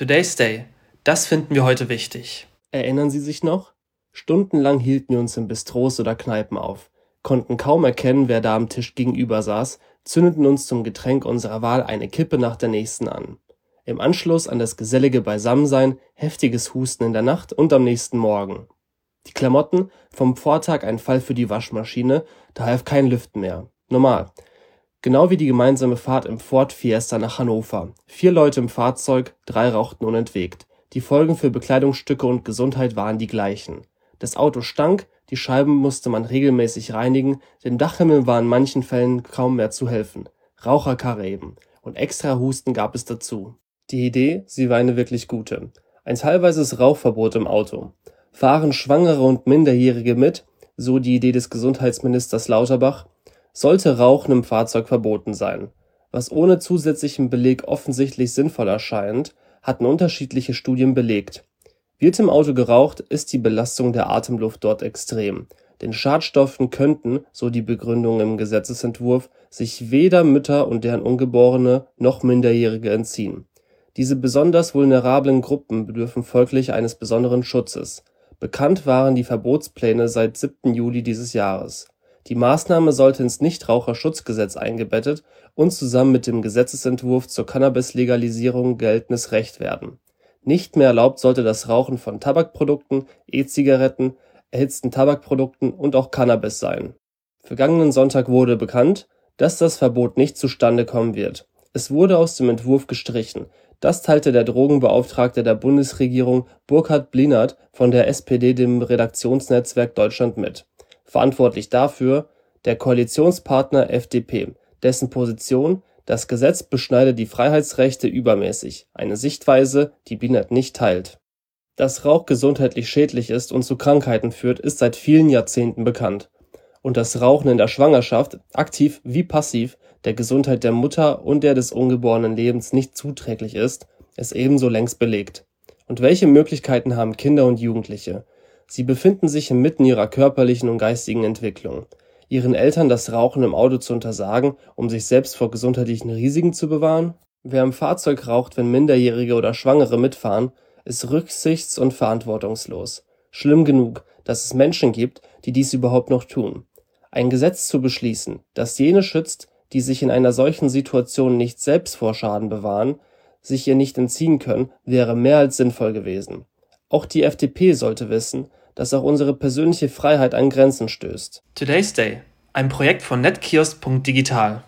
Today's Day. Das finden wir heute wichtig. Erinnern Sie sich noch? Stundenlang hielten wir uns in Bistros oder Kneipen auf, konnten kaum erkennen, wer da am Tisch gegenüber saß, zündeten uns zum Getränk unserer Wahl eine Kippe nach der nächsten an. Im Anschluss an das gesellige Beisammensein heftiges Husten in der Nacht und am nächsten Morgen. Die Klamotten, vom Vortag ein Fall für die Waschmaschine, da half kein Lüften mehr. Normal. Genau wie die gemeinsame Fahrt im Ford Fiesta nach Hannover. Vier Leute im Fahrzeug, drei rauchten unentwegt. Die Folgen für Bekleidungsstücke und Gesundheit waren die gleichen. Das Auto stank, die Scheiben musste man regelmäßig reinigen, dem Dachhimmel war in manchen Fällen kaum mehr zu helfen. Raucherkarre eben. Und extra Husten gab es dazu. Die Idee, sie war eine wirklich gute. Ein teilweises Rauchverbot im Auto. Fahren Schwangere und Minderjährige mit, so die Idee des Gesundheitsministers Lauterbach, sollte Rauchen im Fahrzeug verboten sein. Was ohne zusätzlichen Beleg offensichtlich sinnvoll erscheint, hatten unterschiedliche Studien belegt. Wird im Auto geraucht, ist die Belastung der Atemluft dort extrem. Den Schadstoffen könnten, so die Begründung im Gesetzesentwurf, sich weder Mütter und deren Ungeborene noch Minderjährige entziehen. Diese besonders vulnerablen Gruppen bedürfen folglich eines besonderen Schutzes. Bekannt waren die Verbotspläne seit 7. Juli dieses Jahres die Maßnahme sollte ins Nichtraucherschutzgesetz eingebettet und zusammen mit dem Gesetzesentwurf zur Cannabis-Legalisierung geltendes Recht werden. Nicht mehr erlaubt sollte das Rauchen von Tabakprodukten, E-Zigaretten, erhitzten Tabakprodukten und auch Cannabis sein. Vergangenen Sonntag wurde bekannt, dass das Verbot nicht zustande kommen wird. Es wurde aus dem Entwurf gestrichen. Das teilte der Drogenbeauftragte der Bundesregierung Burkhard Blinert von der SPD dem Redaktionsnetzwerk Deutschland mit Verantwortlich dafür der Koalitionspartner FDP, dessen Position „ Das Gesetz beschneide die Freiheitsrechte übermäßig “, eine Sichtweise, die Binet nicht teilt. Dass Rauch gesundheitlich schädlich ist und zu Krankheiten führt, ist seit vielen Jahrzehnten bekannt. Und dass Rauchen in der Schwangerschaft, aktiv wie passiv, der Gesundheit der Mutter und der des ungeborenen Lebens nicht zuträglich ist, ist ebenso längst belegt. Und welche Möglichkeiten haben Kinder und Jugendliche Sie befinden sich inmitten ihrer körperlichen und geistigen Entwicklung. Ihren Eltern das Rauchen im Auto zu untersagen, um sich selbst vor gesundheitlichen Risiken zu bewahren? Wer im Fahrzeug raucht, wenn Minderjährige oder Schwangere mitfahren, ist rücksichts und verantwortungslos. Schlimm genug, dass es Menschen gibt, die dies überhaupt noch tun. Ein Gesetz zu beschließen, das jene schützt, die sich in einer solchen Situation nicht selbst vor Schaden bewahren, sich ihr nicht entziehen können, wäre mehr als sinnvoll gewesen. Auch die FDP sollte wissen dass auch unsere persönliche Freiheit an Grenzen stößt. Today's Day, ein Projekt von netkiosk.digital.